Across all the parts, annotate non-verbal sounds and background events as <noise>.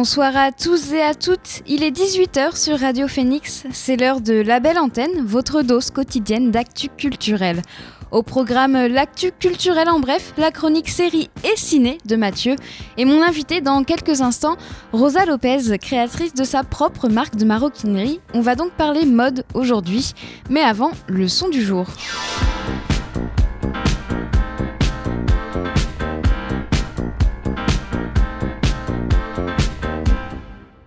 Bonsoir à tous et à toutes, il est 18h sur Radio Phoenix, c'est l'heure de La Belle Antenne, votre dose quotidienne d'actu culturel. Au programme L'actu culturel en bref, la chronique série et ciné de Mathieu et mon invité dans quelques instants, Rosa Lopez, créatrice de sa propre marque de maroquinerie. On va donc parler mode aujourd'hui, mais avant, le son du jour.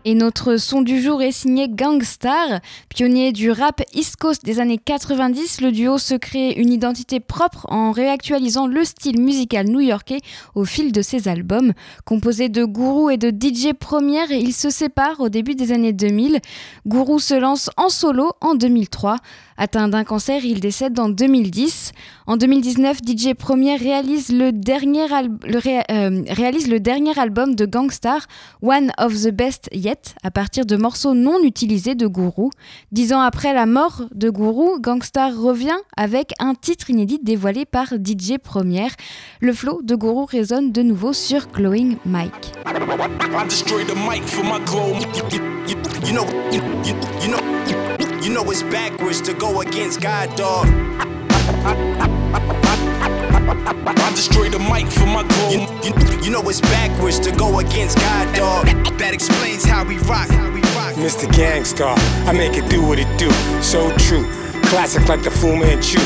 Et notre son du jour est signé Gangstar. Pionnier du rap East Coast des années 90, le duo se crée une identité propre en réactualisant le style musical new-yorkais au fil de ses albums. Composé de Guru et de DJ Première, ils se séparent au début des années 2000. Guru se lance en solo en 2003. Atteint d'un cancer, il décède en 2010. En 2019, DJ Premier réalise le dernier, euh, réalise le dernier album de Gangstar, One of the Best Yet, à partir de morceaux non utilisés de Guru. Dix ans après la mort de Guru, Gangstar revient avec un titre inédit dévoilé par DJ Première. Le flow de Guru résonne de nouveau sur Glowing Mike. It's backwards to go against God, dog. I destroy the mic for my goal. You, you, you, know it's backwards to go against God, dog. That explains how we rock. How we rock. Mr. Gangstar, I make it do what it do. So true. Classic like the Fu Manchu.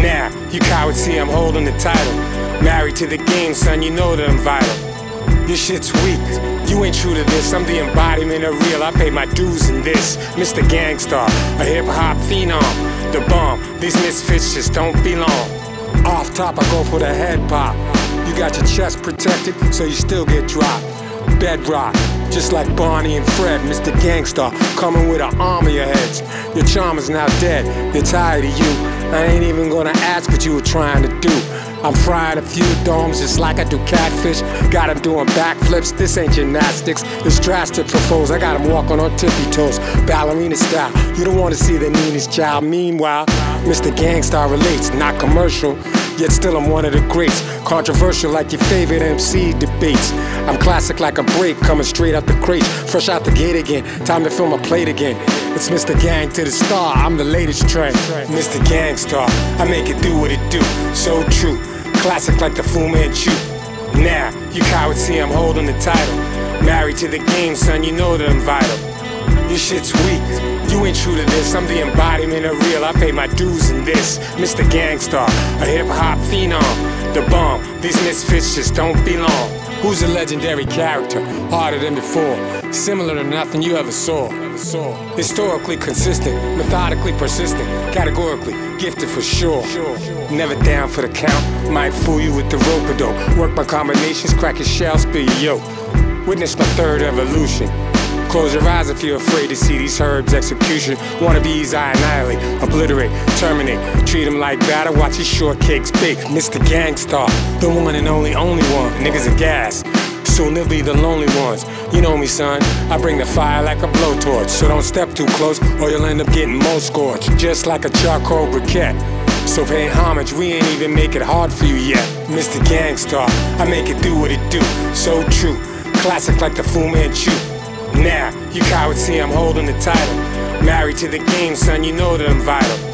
Now, you cowards see I'm holding the title. Married to the game, son, you know that I'm vital. Your shit's weak. You ain't true to this. I'm the embodiment of real. I pay my dues in this. Mr. Gangstar, a hip hop phenom. The bomb. These misfits just don't belong. Off top, I go for the head pop. You got your chest protected, so you still get dropped. Bedrock, just like Barney and Fred, Mr. Gangstar, coming with an army of heads. Your charm is now dead, they're tired of you. I ain't even gonna ask what you were trying to do. I'm frying a few domes just like I do catfish. Got him doing backflips, this ain't gymnastics. It's drastic propose. I got him walking on tippy toes, ballerina style. You don't wanna see the meanest child. Meanwhile, Mr. Gangstar relates, not commercial. Yet still I'm one of the greats. Controversial like your favorite MC debates. I'm classic like a break, coming straight out the crate. Fresh out the gate again, time to fill my plate again. It's Mr. Gang to the star, I'm the latest trend. Mr. Gangstar, I make it do what it do. So true. Classic like the Fu Manchu. Now, you cowards see I'm holding the title. Married to the game, son, you know that I'm vital. Your shit's weak. You ain't true to this. I'm the embodiment of real. I pay my dues in this. Mr. Gangstar, a hip hop phenom. The bomb. These misfits just don't belong. Who's a legendary character? Harder than before. Similar to nothing you ever saw. Historically consistent, methodically persistent, categorically gifted for sure. Never down for the count, might fool you with the rope dope. Work my combinations, crack your shell, spill your yoke. Witness my third evolution. Close your eyes if you're afraid to see these herbs execution. Wannabes I annihilate, obliterate, terminate. Treat them like batter, watch these shortcakes bake. Mr. Gangstar, the one and only, only one. Niggas are gas. Soon they'll be the lonely ones. You know me, son. I bring the fire like a blowtorch. So don't step too close or you'll end up getting more scorched. Just like a charcoal briquette. So pay homage, we ain't even make it hard for you yet. Mr. Gangstar, I make it do what it do. So true. Classic like the Fu Manchu. Now, you cowards see I'm holding the title. Married to the game, son, you know that I'm vital.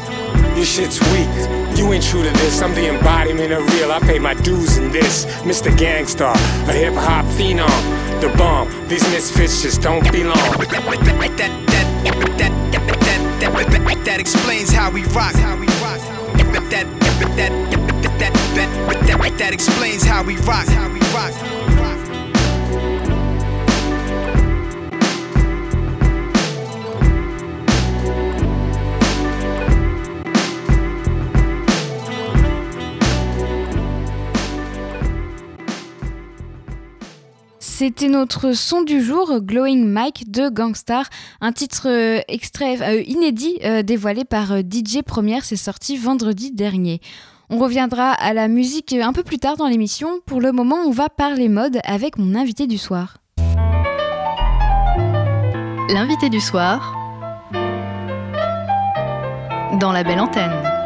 Your shit's weak. You ain't true to this, I'm the embodiment of real. I pay my dues in this. Mr. Gangstar, a hip hop phenom. The bomb, these misfits just don't belong. That, that, that, that explains how we rock. How we rock. That, that, that, that, that, that explains how we rock. How we rock. C'était notre son du jour, Glowing Mike de Gangstar, un titre euh, extrait euh, inédit euh, dévoilé par DJ Première, c'est sorti vendredi dernier. On reviendra à la musique un peu plus tard dans l'émission. Pour le moment, on va parler mode avec mon invité du soir. L'invité du soir dans la belle antenne.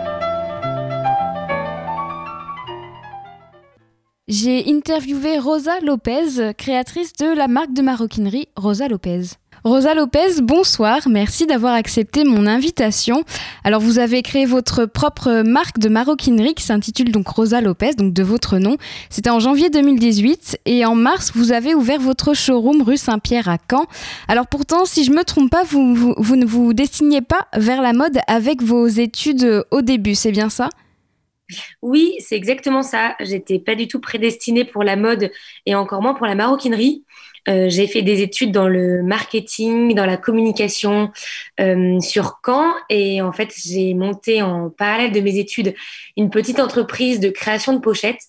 J'ai interviewé Rosa Lopez, créatrice de la marque de maroquinerie Rosa Lopez. Rosa Lopez, bonsoir, merci d'avoir accepté mon invitation. Alors vous avez créé votre propre marque de maroquinerie qui s'intitule donc Rosa Lopez, donc de votre nom. C'était en janvier 2018 et en mars vous avez ouvert votre showroom rue Saint-Pierre à Caen. Alors pourtant, si je me trompe pas, vous, vous, ne vous destinez pas vers la mode avec vos études au début, c'est bien ça? Oui, c'est exactement ça. J'étais pas du tout prédestinée pour la mode et encore moins pour la maroquinerie. Euh, j'ai fait des études dans le marketing, dans la communication euh, sur Caen et en fait j'ai monté en parallèle de mes études une petite entreprise de création de pochettes.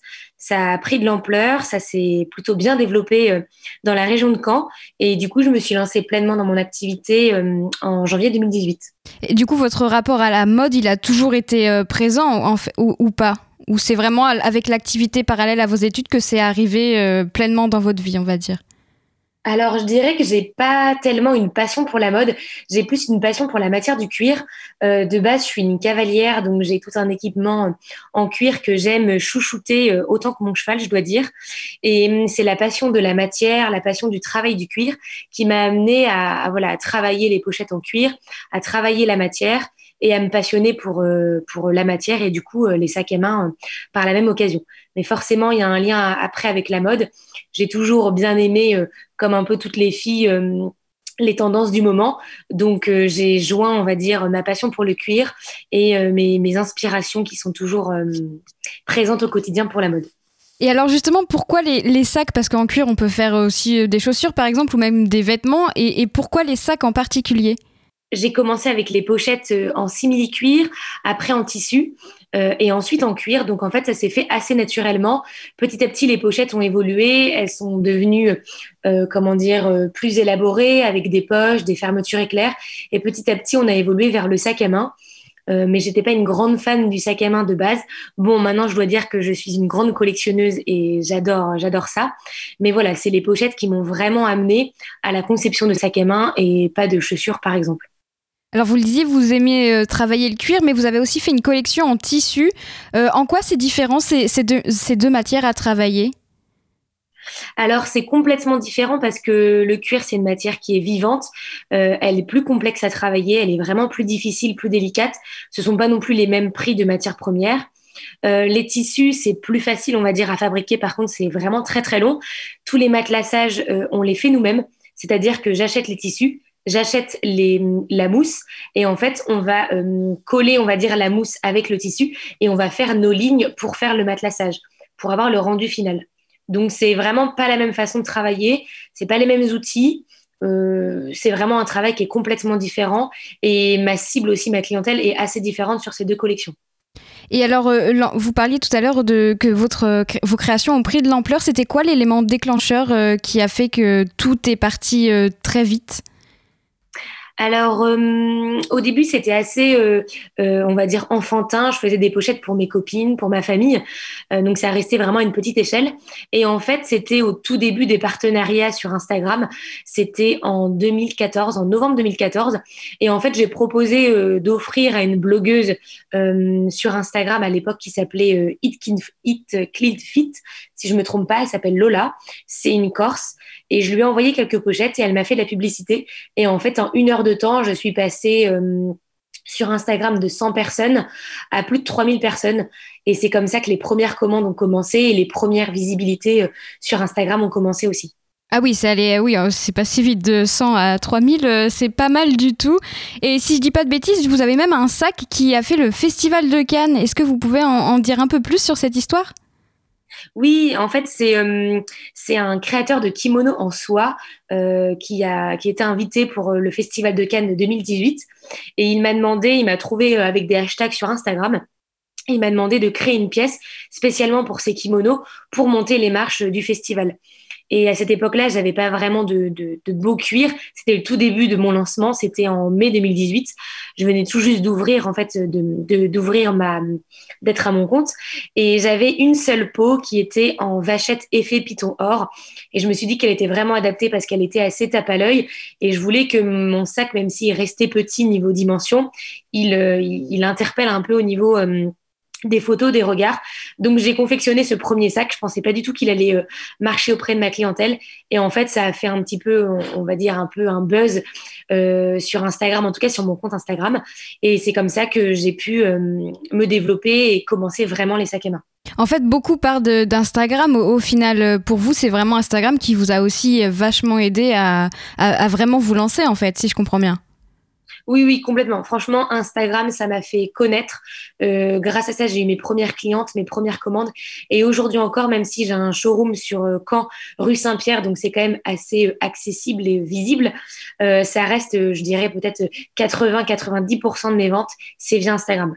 Ça a pris de l'ampleur, ça s'est plutôt bien développé euh, dans la région de Caen. Et du coup je me suis lancée pleinement dans mon activité en janvier 2018. Et du coup votre rapport à la mode il a toujours été présent fait, ou, ou pas? Ou c'est vraiment avec l'activité parallèle à vos études que c'est arrivé pleinement dans votre vie, on va dire? Alors, je dirais que j'ai pas tellement une passion pour la mode. J'ai plus une passion pour la matière du cuir. Euh, de base, je suis une cavalière, donc j'ai tout un équipement en cuir que j'aime chouchouter euh, autant que mon cheval, je dois dire. Et hum, c'est la passion de la matière, la passion du travail du cuir qui m'a amené à, voilà, à travailler les pochettes en cuir, à travailler la matière et à me passionner pour, euh, pour la matière et du coup les sacs à main par la même occasion. Mais forcément, il y a un lien après avec la mode. J'ai toujours bien aimé comme un peu toutes les filles, euh, les tendances du moment. Donc euh, j'ai joint, on va dire, ma passion pour le cuir et euh, mes, inspirations qui sont toujours présentes au quotidien pour la mode. Et alors justement, pourquoi les, sacs? Parce qu'en cuir, on peut faire aussi des chaussures, par exemple, ou même des vêtements. et pourquoi les sacs en particulier? J'ai commencé avec les pochettes en simili-cuir, après en tissu. Euh, et ensuite en cuir. Donc en fait, ça s'est fait assez naturellement. Petit à petit, les pochettes ont évolué. Elles sont devenues, euh, comment dire, euh, plus élaborées avec des poches, des fermetures éclairs. Et petit à petit, on a évolué vers le sac à main. Euh, mais j'étais pas une grande fan du sac à main de base. Bon, maintenant je dois dire que je suis une grande collectionneuse et j'adore, j'adore ça. Mais voilà, c'est les pochettes qui m'ont vraiment amené à la conception de sac à main et pas de chaussures par exemple. Alors vous le disiez, vous aimez euh, travailler le cuir, mais vous avez aussi fait une collection en tissu. Euh, en quoi c'est différent ces, deux, matières à travailler? Alors c'est complètement différent parce que le cuir c'est une matière qui est vivante, euh, elle est plus complexe à travailler, elle est vraiment plus difficile, plus délicate. Ce sont pas non plus les mêmes prix de matières premières. les tissus, c'est plus facile, on va dire, à fabriquer. Par contre, c'est vraiment très très long. Tous les matelassages, on les fait nous-mêmes. C'est-à-dire que j'achète les tissus, j'achète la mousse et en fait on va euh, coller on va dire la mousse avec le tissu et on va faire nos lignes pour faire le matelassage pour avoir le rendu final. Donc c'est vraiment pas la même façon de travailler c'est pas les mêmes outils euh, c'est vraiment un travail qui est complètement différent et ma cible aussi ma clientèle est assez différente sur ces deux collections. Et alors, euh, vous parliez tout à l'heure de que vos créations ont pris de l'ampleur. C'était quoi l'élément déclencheur qui a fait que tout est parti très vite? Alors, euh, au début, c'était assez, euh, euh, on va dire, enfantin. Je faisais des pochettes pour mes copines, pour ma famille. donc, ça restait vraiment une petite échelle. Et en fait, c'était au tout début des partenariats sur Instagram. C'était en 2014, en novembre 2014. Et en fait, j'ai proposé d'offrir à une blogueuse sur Instagram à l'époque qui s'appelait It, It si je me trompe pas. Elle s'appelle Lola. C'est une Corse. Et je lui ai envoyé quelques pochettes et elle m'a fait de la publicité. Et en fait, en une heure de temps, je suis passée euh, sur Instagram de 100 personnes à plus de 3000 personnes. Et c'est comme ça que les premières commandes ont commencé et les premières visibilités euh, sur Instagram ont commencé aussi. Ah oui, c'est allé, oui, hein, c'est pas si vite de 100 à 3000, euh, c'est pas mal du tout. Et si je dis pas de bêtises, vous avez même un sac qui a fait le festival de Cannes. Est-ce que vous pouvez en dire un peu plus sur cette histoire? Oui, en fait, c'est euh, c'est un créateur de kimono en soie euh, qui a qui était invité pour euh, le festival de Cannes de 2018 et il m'a demandé, il m'a trouvé avec des hashtags sur Instagram. Il m'a demandé de créer une pièce spécialement pour ces kimonos pour monter les marches du festival. Et à cette époque-là, j'avais pas vraiment de, beau cuir. C'était le tout début de mon lancement. C'était en mai 2018. Je venais tout juste d'ouvrir, en fait, d'ouvrir ma, d'être à mon compte. Et j'avais une seule peau qui était en vachette effet python or. Et je me suis dit qu'elle était vraiment adaptée parce qu'elle était assez tape à l'œil. Et je voulais que mon sac, même s'il restait petit niveau dimension, il, euh, interpelle un peu au niveau euh, des photos, des regards. Donc j'ai confectionné ce premier sac. Je pensais pas du tout qu'il allait euh, marcher auprès de ma clientèle. Et en fait, ça a fait un petit peu, on, va dire un peu un buzz euh, sur Instagram, en tout cas sur mon compte Instagram. Et c'est comme ça que j'ai pu euh, me développer et commencer vraiment les sacs à main. En fait, beaucoup parlent d'Instagram. Au, final, pour vous, c'est vraiment Instagram qui vous a aussi vachement aidé à vraiment vous lancer, en fait, si je comprends bien. Oui, oui, complètement. Franchement, Instagram, ça m'a fait connaître. Euh, grâce à ça, j'ai eu mes premières clientes, mes premières commandes. Et aujourd'hui encore, même si j'ai un showroom sur euh, Caen, rue Saint-Pierre, donc c'est quand même assez euh, accessible et visible, ça reste, je dirais, peut-être 80-90% de mes ventes, c'est via Instagram.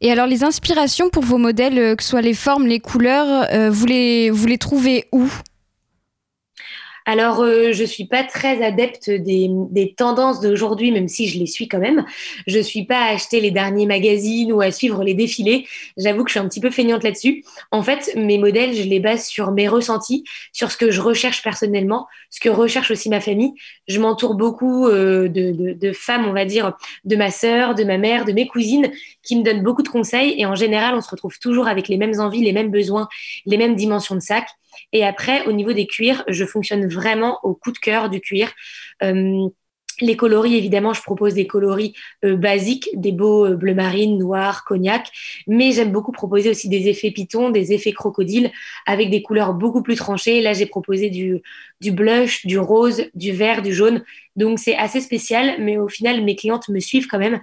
Et alors, les inspirations pour vos modèles, que ce soit les formes, les couleurs, vous, les, vous les trouvez où? Alors, euh, je suis pas très adepte des, des tendances d'aujourd'hui, même si je les suis quand même. Je suis pas à acheter les derniers magazines ou à suivre les défilés. J'avoue que je suis un petit peu feignante là-dessus. En fait, mes modèles, je les base sur mes ressentis, sur ce que je recherche personnellement, ce que recherche aussi ma famille. Je m'entoure beaucoup euh, de, de, de, femmes, on va dire, de ma sœur, de ma mère, de mes cousines, qui me donnent beaucoup de conseils. Et en général, on se retrouve toujours avec les mêmes envies, les mêmes besoins, les mêmes dimensions de sac. Et après, au niveau des cuirs, je fonctionne vraiment au coup de cœur du cuir. Euh, les coloris, évidemment, je propose des coloris euh, basiques, des beaux euh, bleu marine, noir, cognac, mais j'aime beaucoup proposer aussi des effets python, des effets crocodile, avec des couleurs beaucoup plus tranchées. Là, j'ai proposé du, du blush, du rose, du vert, du jaune. Donc, c'est assez spécial, mais au final, mes clientes me suivent quand même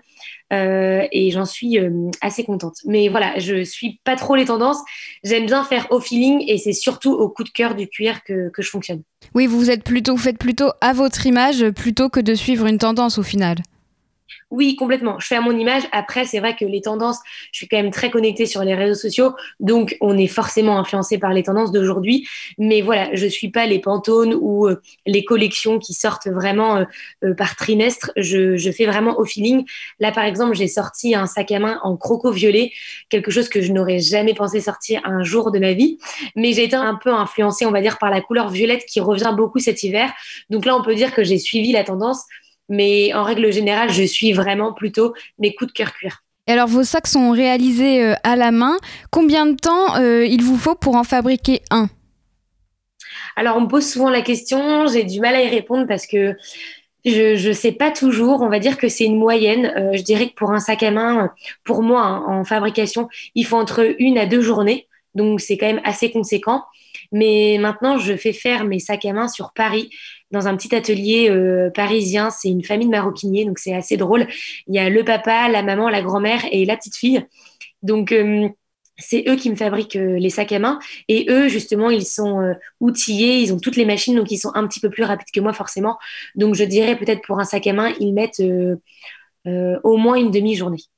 euh, et j'en suis euh, assez contente. Mais voilà, je suis pas trop les tendances. J'aime bien faire au feeling et c'est surtout au coup de cœur du cuir que, que je fonctionne. Oui, vous êtes plutôt, vous faites plutôt à votre image plutôt que de suivre une tendance au final. Oui, complètement. Je fais à mon image. Après, c'est vrai que les tendances, je suis quand même très connectée sur les réseaux sociaux, donc on est forcément influencé par les tendances d'aujourd'hui. Mais voilà, je suis pas les pantones ou euh, les collections qui sortent vraiment euh, euh, par trimestre. Je, je, fais vraiment au feeling. Là, par exemple, j'ai sorti un sac à main en croco violet, quelque chose que je n'aurais jamais pensé sortir un jour de ma vie. Mais j'ai été un peu influencée, on va dire, par la couleur violette qui revient beaucoup cet hiver. Donc là, on peut dire que j'ai suivi la tendance. Mais en règle générale, je suis vraiment plutôt mes coups de cœur cuir. Et alors, vos sacs sont réalisés euh, à la main. Combien de temps euh, il vous faut pour en fabriquer un? Alors, on me pose souvent la question. J'ai du mal à y répondre parce que je ne sais pas toujours. On va dire que c'est une moyenne. Euh, je dirais que pour un sac à main, pour moi, hein, en fabrication, il faut entre une à deux journées. Donc, c'est quand même assez conséquent. Mais maintenant, je fais faire mes sacs à main sur Paris dans un petit atelier euh, parisien. C'est une famille de maroquiniers, donc c'est assez drôle. Il y a le papa, la maman, la grand-mère et la petite fille. Donc euh, c'est eux qui me fabriquent euh, les sacs à main et eux justement ils sont outillés, ils ont toutes les machines donc ils sont un petit peu plus rapides que moi forcément. Donc je dirais peut-être pour un sac à main ils mettent au moins une demi-journée.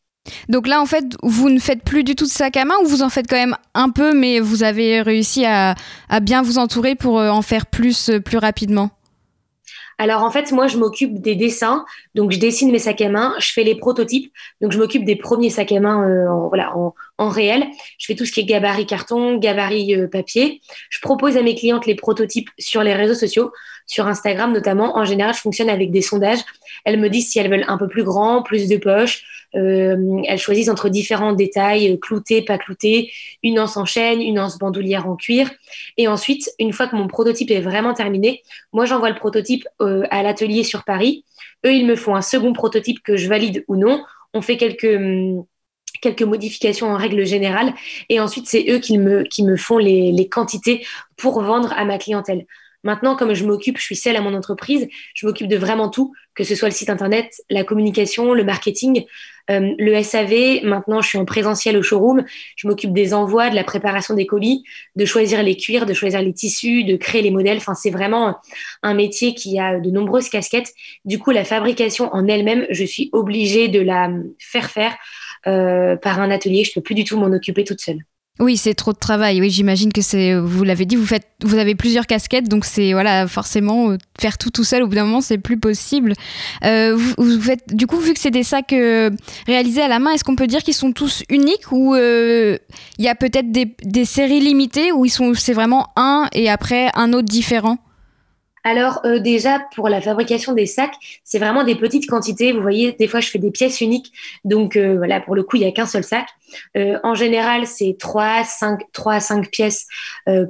Donc là, en fait, vous ne faites plus du tout de sac à main ou vous en faites quand même un peu, mais vous avez réussi à, bien vous entourer pour en faire plus, plus rapidement? Alors en fait, moi, je m'occupe des dessins. Donc je dessine mes sacs à main, je fais les prototypes. Donc je m'occupe des premiers sacs à main euh, en, réel. Je fais tout ce qui est gabarit carton, gabarit euh, papier. Je propose à mes clientes les prototypes sur les réseaux sociaux, sur Instagram notamment. En général, je fonctionne avec des sondages. Elles me disent si elles veulent un peu plus grand, plus de poches. Euh, elles choisissent entre différents détails, clouté, pas clouté, une anse en chaîne, une anse bandoulière en cuir. Et ensuite, une fois que mon prototype est vraiment terminé, moi j'envoie le prototype à l'atelier sur Paris. Eux, ils me font un second prototype que je valide ou non. On fait quelques, hum, quelques modifications en règle générale. Et ensuite, c'est eux qui me, qui me font les, les quantités pour vendre à ma clientèle. Maintenant, comme je m'occupe, je suis seule à mon entreprise, je m'occupe de vraiment tout, que ce soit le site internet, la communication, le marketing, euh, le SAV. Maintenant, je suis en présentiel au showroom. Je m'occupe des envois, de la préparation des colis, de choisir les cuirs, de choisir les tissus, de créer les modèles. Enfin, c'est vraiment un métier qui a de nombreuses casquettes. Du coup, la fabrication en elle-même, je suis obligée de la faire faire euh, par un atelier. Je peux plus du tout m'en occuper toute seule. Oui, c'est trop de travail. Oui, j'imagine que c'est. Vous l'avez dit, vous faites, vous avez plusieurs casquettes, donc c'est voilà, forcément euh, faire tout tout seul. Au bout d'un moment, c'est plus possible. Euh, vous, faites, du coup, vu que c'est des sacs euh, réalisés à la main, est-ce qu'on peut dire qu'ils sont tous uniques ou il y a peut-être des, des, séries limitées où ils sont, c'est vraiment un et après un autre différent? Alors euh, déjà pour la fabrication des sacs, c'est vraiment des petites quantités. Vous voyez, des fois je fais des pièces uniques, donc euh, voilà pour le coup il n'y a qu'un seul sac. Euh, en général c'est 3, 5, 3 à 5 pièces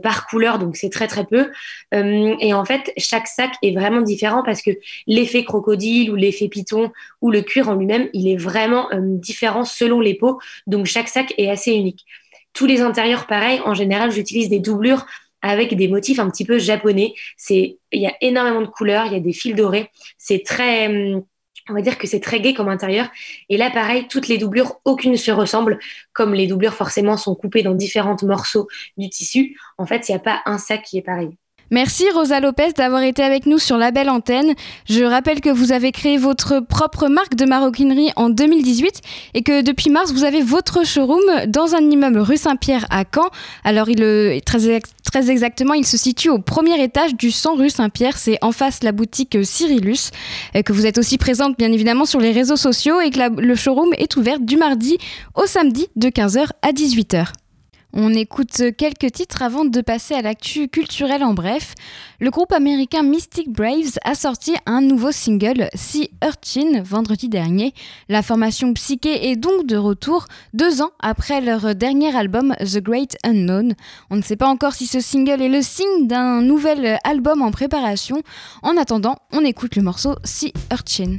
par couleur, donc c'est très très peu. et en fait chaque sac est vraiment différent parce que l'effet crocodile ou l'effet python ou le cuir en lui-même, il est vraiment différent selon les peaux, donc chaque sac est assez unique. Tous les intérieurs, pareil, en général, j'utilise des doublures avec des motifs un petit peu japonais. C'est, il y a énormément de couleurs, il y a des fils dorés. C'est très, hum, on va dire que c'est très gai comme intérieur. Et là, pareil, toutes les doublures, aucune ne se ressemble. Comme les doublures, forcément, sont coupées dans différents morceaux du tissu. En fait, il n'y a pas un sac qui est pareil. Merci Rosa Lopez d'avoir été avec nous sur la belle antenne. Je rappelle que vous avez créé votre propre marque de maroquinerie en 2018 et que depuis mars, vous avez votre showroom dans un immeuble rue Saint-Pierre à Caen. Alors, il, est très, très exactement, il se situe au premier étage du 100 rue Saint-Pierre. C'est en face la boutique Cyrillus. Que vous êtes aussi présente, bien évidemment, sur les réseaux sociaux et que le showroom est ouvert du mardi au samedi de 15h à 18h. On écoute quelques titres avant de passer à l'actu culturel en bref. Le groupe américain Mystic Braves a sorti un nouveau single, Sea Urchin, vendredi dernier. La formation psyché est donc de retour deux ans après leur dernier album The Great Unknown. On ne sait pas encore si ce single est le signe d'un nouvel album en préparation. En attendant, on écoute le morceau Sea Urchin.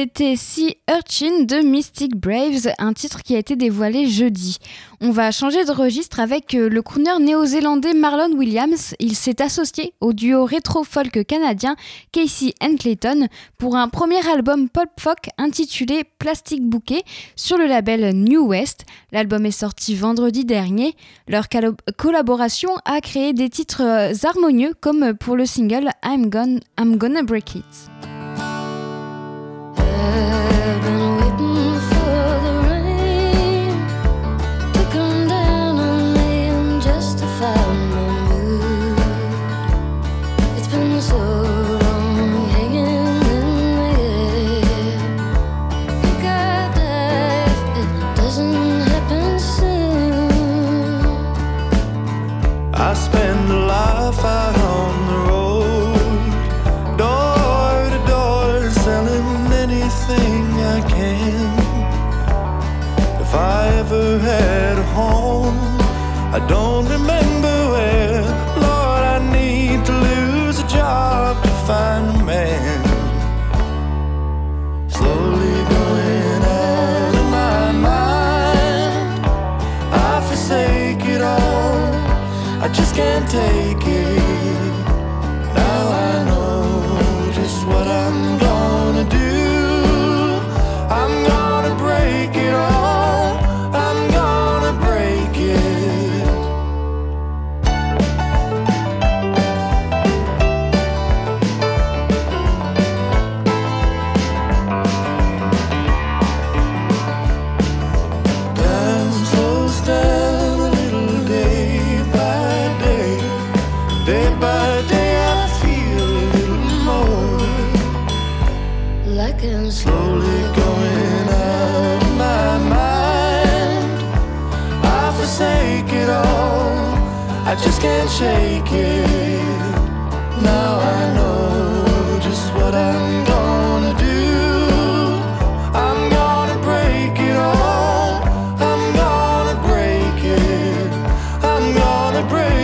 C'était Sea Urchin de Mystic Braves, un titre qui a été dévoilé jeudi. On va changer de registre avec euh, le crooner néo-zélandais Marlon Williams. Il s'est associé au duo rétro-folk canadien Casey and Clayton pour un premier album pop-folk intitulé Plastic Bouquet sur le label New West. L'album est sorti vendredi dernier. Leur collaboration a créé des titres euh, harmonieux comme pour le single I'm Gonna Break It.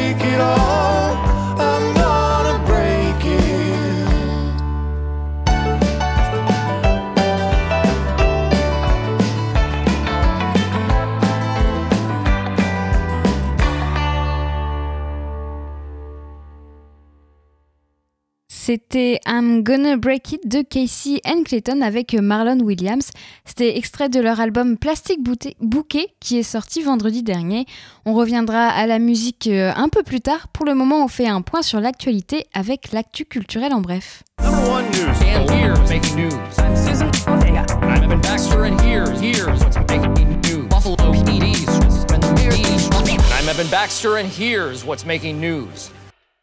take it all C'était I'm Gonna Break It de Casey and Clayton avec Marlon Williams. C'était extrait de leur album Plastic Bouquet qui est sorti vendredi dernier. On reviendra à la musique euh, un peu plus tard. Pour le moment, on fait un point sur l'actualité avec l'actu culturel en bref. Baxter and here's what's making news?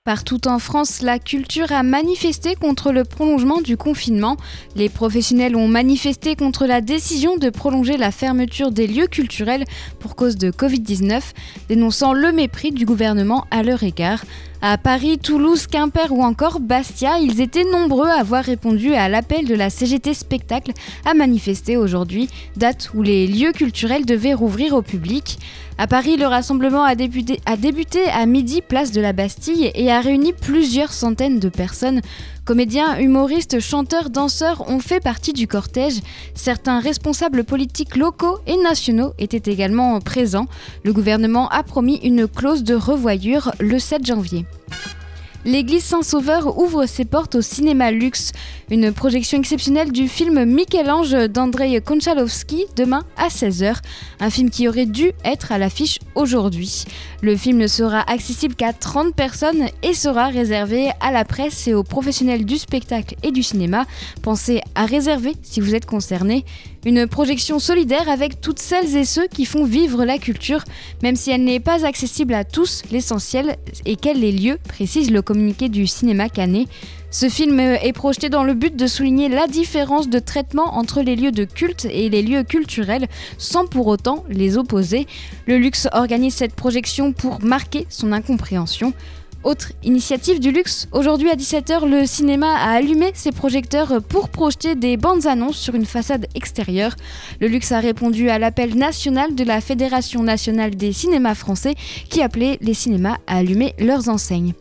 Partout en France, la culture a manifesté contre le prolongement du confinement. Les professionnels ont manifesté contre la décision de prolonger la fermeture des lieux culturels pour cause de Covid-19, dénonçant le mépris du gouvernement à leur égard. À Paris, Toulouse, Quimper ou encore Bastia, ils étaient nombreux à avoir répondu à l'appel de la CGT Spectacle à manifester aujourd'hui, date où les lieux culturels devaient rouvrir au public. À Paris, le rassemblement a débuté, a débuté, à midi, place de la Bastille, et a réuni plusieurs centaines de personnes. Comédiens, humoristes, chanteurs, danseurs ont fait partie du cortège. Certains responsables politiques locaux et nationaux étaient également présents. Le gouvernement a promis une clause de revoyure le 7 janvier l'église Saint-Sauveur ouvre ses portes au cinéma luxe. Une projection exceptionnelle du film Michel-Ange d'Andrei Konchalovsky demain à 16h. Un film qui aurait dû être à l'affiche aujourd'hui. Le film ne sera accessible qu'à 30 personnes et sera réservé à la presse et aux professionnels du spectacle et du cinéma. Pensez à réserver si vous êtes concerné. Une projection solidaire avec toutes celles et ceux qui font vivre la culture, même si elle n'est pas accessible à tous, l'essentiel est qu'elle les lieux, précise le du cinéma canet. Ce film est projeté dans le but de souligner la différence de traitement entre les lieux de culte et les lieux culturels, sans pour autant les opposer. Le Luxe organise cette projection pour marquer son incompréhension. Autre initiative du luxe, aujourd'hui à 17h, le cinéma a allumé ses projecteurs pour projeter des bandes annonces sur une façade extérieure. Le luxe a répondu à l'appel national de la Fédération nationale des cinémas français qui appelait les cinémas à allumer leurs enseignes.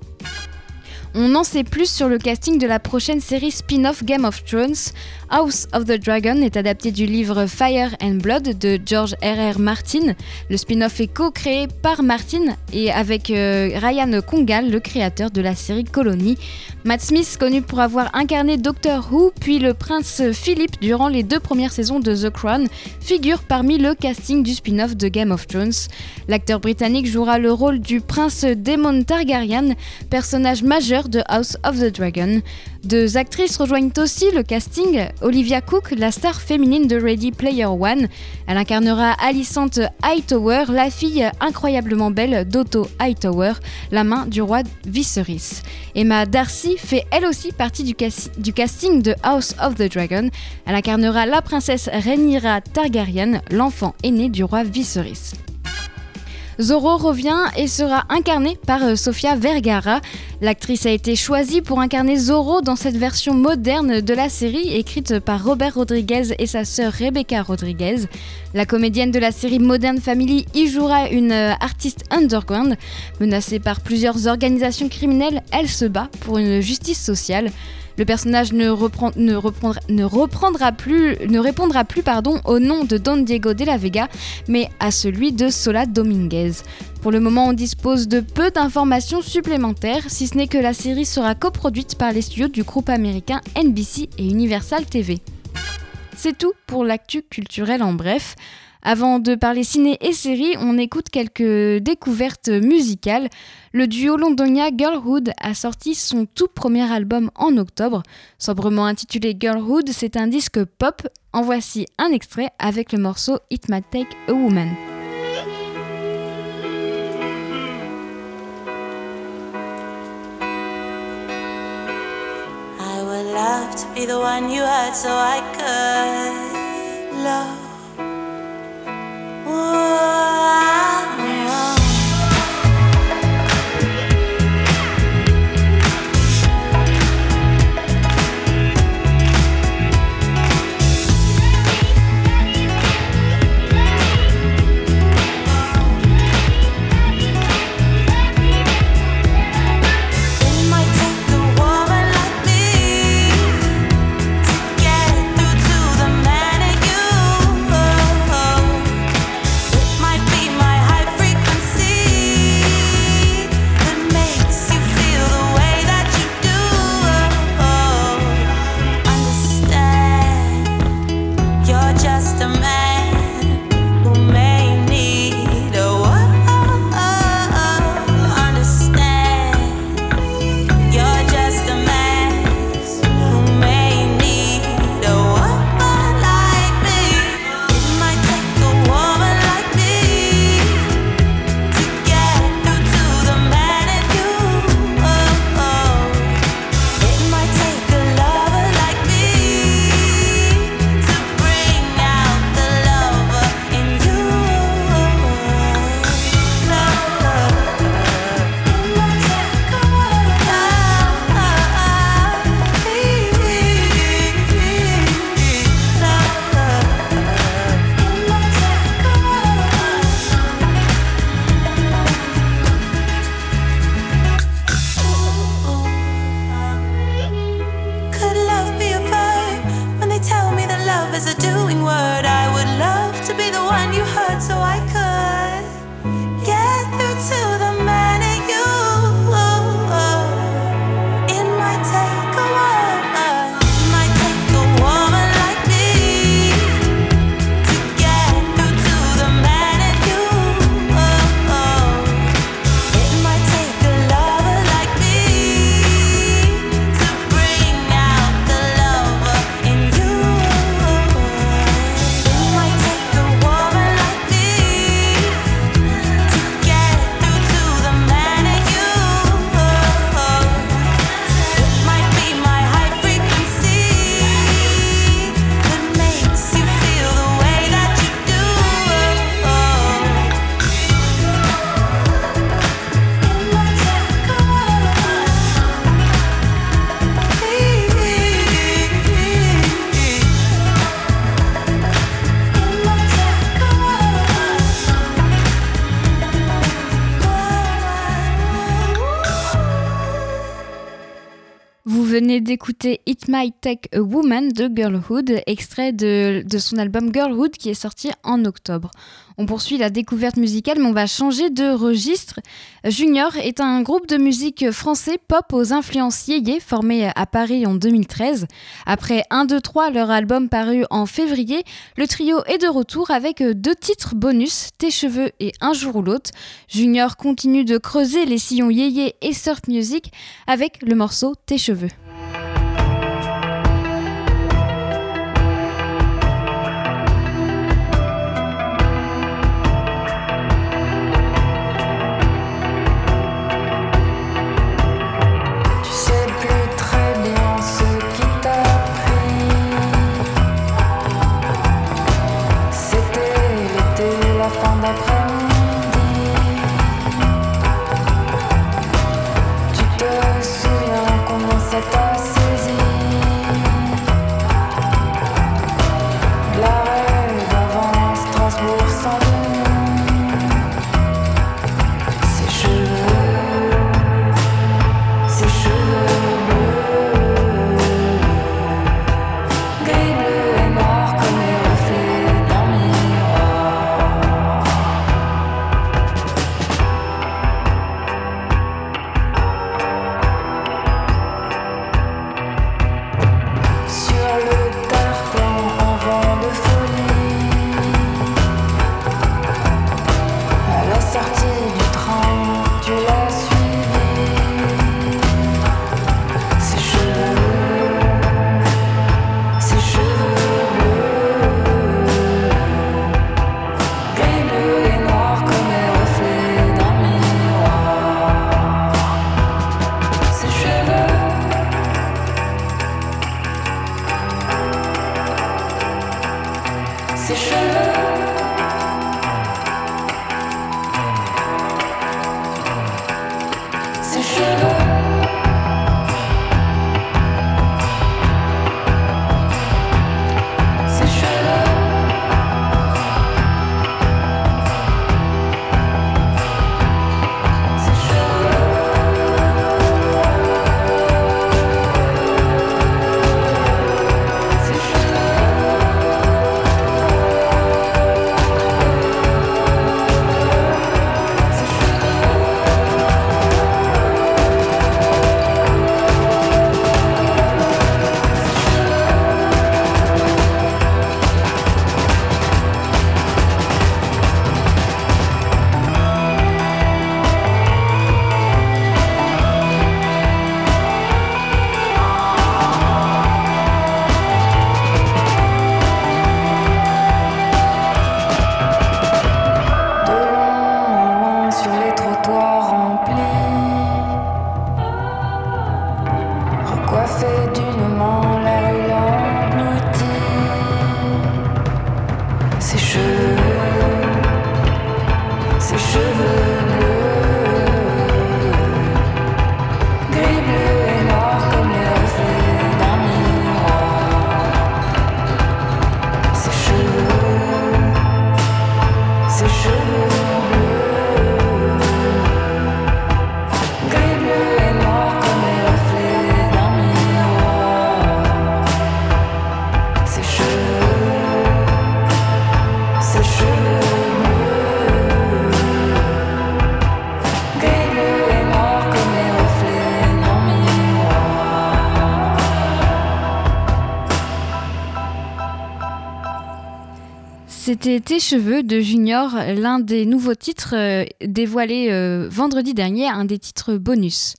On en sait plus sur le casting de la prochaine série spin-off Game of Thrones. House of the Dragon est adapté du livre Fire and Blood de George R.R. Martin. Le spin-off est co-créé par Martin et avec euh, Ryan Congal, le créateur de la série Colony. Matt Smith, connu pour avoir incarné Doctor Who, puis le prince Philip durant les deux premières saisons de The Crown, figure parmi le casting du spin-off de Game of Thrones. L'acteur britannique jouera le rôle du prince Daemon Targaryen, personnage majeur de House of the Dragon. Deux actrices rejoignent aussi le casting. Olivia Cook, la star féminine de Ready Player One. Elle incarnera Alicent Hightower, la fille incroyablement belle d'Otto Hightower, la main du roi Viserys. Emma Darcy fait elle aussi partie du, du casting de House of the Dragon. Elle incarnera la princesse Rhaenyra Targaryen, l'enfant aîné du roi Viserys. Zorro revient et sera incarné par euh, Sofia Vergara. L'actrice a été choisie pour incarner Zorro dans cette version moderne de la série écrite par Robert Rodriguez et sa sœur Rebecca Rodriguez. La comédienne de la série Modern Family y jouera une euh, artiste underground. Menacée par plusieurs organisations criminelles, elle se bat pour une justice sociale. Le personnage ne, répondra plus pardon, au nom de Don Diego de la Vega, mais à celui de Sola Dominguez. Pour le moment, on dispose de peu d'informations supplémentaires, si ce n'est que la série sera coproduite par les studios du groupe américain NBC et Universal TV. C'est tout pour l'actu culturel en bref. Avant de parler ciné et séries, on écoute quelques découvertes musicales. Le duo londonien Girlhood a sorti son tout premier album en octobre. Sobrement intitulé Girlhood, c'est un disque pop. En voici un extrait avec le morceau It Might Take a Woman. I would love to be the one you had so I could love. You venez d'écouter It Might Take a Woman de Girlhood, extrait de, de, son album Girlhood qui est sorti en octobre. On poursuit la découverte musicale, mais on va changer de registre. Junior est un groupe de musique français pop aux influences yéyé formé à Paris en 2013. Après 1, 2, 3, leur album paru en février, le trio est de retour avec deux titres bonus, Tes cheveux et Un jour ou l'autre. Junior continue de creuser les sillons yéyé et surf music avec le morceau Tes cheveux. C'était Tes cheveux de Junior, l'un des nouveaux titres euh, dévoilés euh, vendredi dernier, un des titres bonus.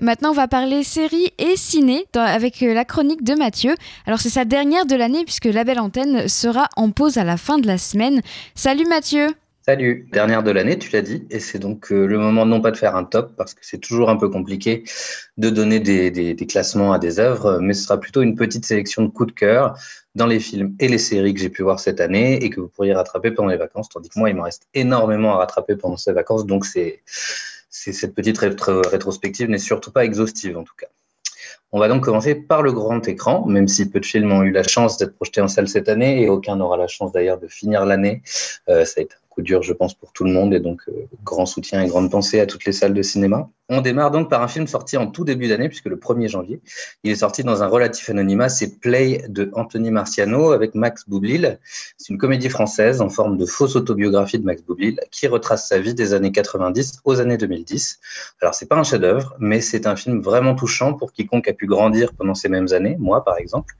Maintenant, on va parler série et ciné avec euh, la chronique de Mathieu. Alors, c'est sa dernière de l'année puisque La Belle Antenne sera en pause à la fin de la semaine. Salut Mathieu Salut, dernière de l'année, tu l'as dit, et c'est donc le moment non pas de faire un top, parce que c'est toujours un peu compliqué de donner des, des, des, classements à des œuvres, mais ce sera plutôt une petite sélection de coups de cœur dans les films et les séries que j'ai pu voir cette année et que vous pourriez rattraper pendant les vacances, tandis que moi, il me reste énormément à rattraper pendant ces vacances, donc c'est cette petite rétrospective n'est surtout pas exhaustive en tout cas. On va donc commencer par le grand écran, même si peu de films ont eu la chance d'être projetés en salle cette année et aucun n'aura la chance d'ailleurs de finir l'année. Euh, ça a été coup dur, je pense, pour tout le monde. Et donc, euh, grand soutien et grande pensée à toutes les salles de cinéma. On démarre donc par un film sorti en tout début d'année, puisque le 1er janvier, il est sorti dans un relatif anonymat, c'est Play de Anthony Marciano avec Max Boublil. C'est une comédie française en forme de fausse autobiographie de Max Boublil qui retrace sa vie des années 90 aux années 2010. Alors c'est pas un chef-d'œuvre, mais c'est un film vraiment touchant pour quiconque a pu grandir pendant ces mêmes années, moi par exemple,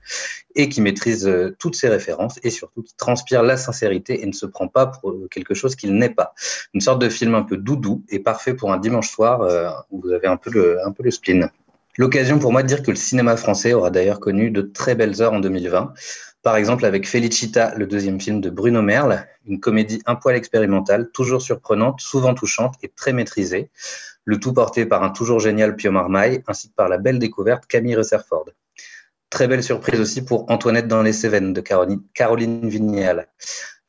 et qui maîtrise euh, toutes ses références et surtout qui transpire la sincérité et ne se prend pas pour quelque chose qu'il n'est pas. Une sorte de film un peu doudou et parfait pour un dimanche soir euh, vous avez un peu le, spleen. L'occasion pour moi de dire que le cinéma français aura d'ailleurs connu de très belles heures en 2020. Par exemple avec Felicita, le deuxième film de Bruno Merle, une comédie un poil expérimentale, toujours surprenante, souvent touchante et très maîtrisée. Le tout porté par un toujours génial Pio Marmaille, ainsi que par la belle découverte Camille Rutherford. Très belle surprise aussi pour Antoinette dans les Cévennes de Caroline Vignal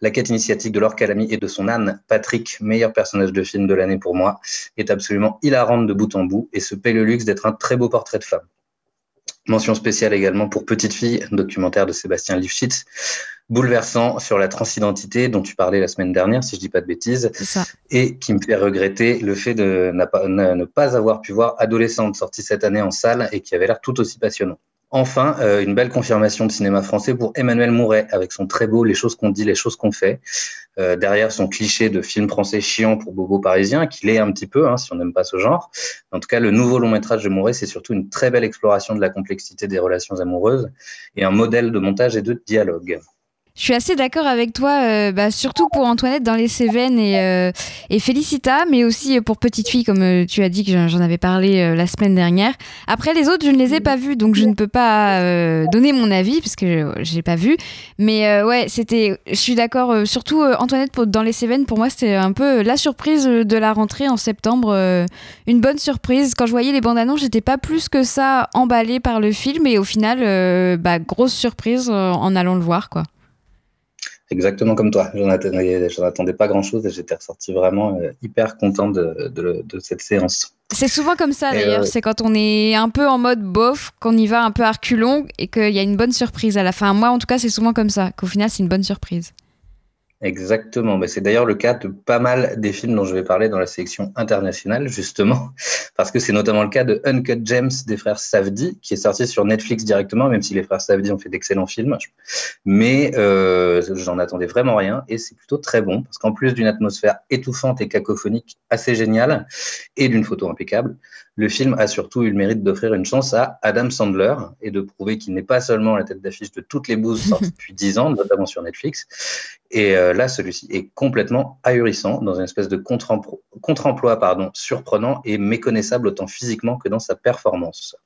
la quête initiatique de Laure Calamy et de son âne, Patrick, meilleur personnage de film de l'année pour moi, est absolument hilarante de bout en bout et se paie le luxe d'être un très beau portrait de femme. Mention spéciale également pour Petite fille, documentaire de Sébastien Lifshitz, bouleversant sur la transidentité dont tu parlais la semaine dernière, si je dis pas de bêtises, et qui me fait regretter le fait de ne pas avoir pu voir Adolescente, sortie cette année en salle et qui avait l'air tout aussi passionnant. Enfin, euh, une belle confirmation de cinéma français pour Emmanuel Mouret, avec son très beau Les choses qu'on dit, les choses qu'on fait. Euh, derrière son cliché de film français chiant pour Bobo parisien, qu'il est un petit peu, hein, si on n'aime pas ce genre. En tout cas, le nouveau long métrage de Mouret, c'est surtout une très belle exploration de la complexité des relations amoureuses et un modèle de montage et de dialogue. Je suis assez d'accord avec toi, euh, bah, surtout pour Antoinette dans les Cévennes et, euh, Félicita, mais aussi pour Petite Fille, comme euh, tu as dit que j'en avais parlé la semaine dernière. Après, les autres, je ne les ai pas vus, donc je ne peux pas donner mon avis, parce que je n'ai pas vu. Mais ouais, c'était, je suis d'accord, surtout Antoinette dans les Cévennes, pour moi, c'était un peu la surprise de la rentrée en septembre. une bonne surprise. Quand je voyais les bandes annonces, j'étais pas plus que ça emballée par le film, et au final, bah, grosse surprise en allant le voir, quoi. Exactement comme toi. J'en attendais, attendais pas grand-chose et j'étais ressorti vraiment euh, hyper content de, de, cette séance. C'est souvent comme ça d'ailleurs. Euh, c'est quand on est un peu en mode bof, qu'on y va un peu à reculons et qu'il y a une bonne surprise à la fin. Moi, en tout cas, c'est souvent comme ça. Qu'au final, c'est une bonne surprise. Exactement. C'est d'ailleurs le cas de pas mal des films dont je vais parler dans la sélection internationale, justement, <laughs> parce que c'est notamment le cas de Uncut Gems des frères Savdi, qui est sorti sur Netflix directement, même si les frères Savdi ont fait d'excellents films. Mais euh, j'en attendais vraiment rien, et c'est plutôt très bon, parce qu'en plus d'une atmosphère étouffante et cacophonique assez géniale, et d'une photo impeccable, le film a surtout eu le mérite d'offrir une chance à Adam Sandler et de prouver qu'il n'est pas seulement la tête d'affiche de toutes les bouses sorties <laughs> depuis dix ans, notamment sur Netflix. Et euh, là, celui-ci est complètement ahurissant, dans une espèce de contre-emploi pardon, surprenant et méconnaissable autant physiquement que dans sa performance.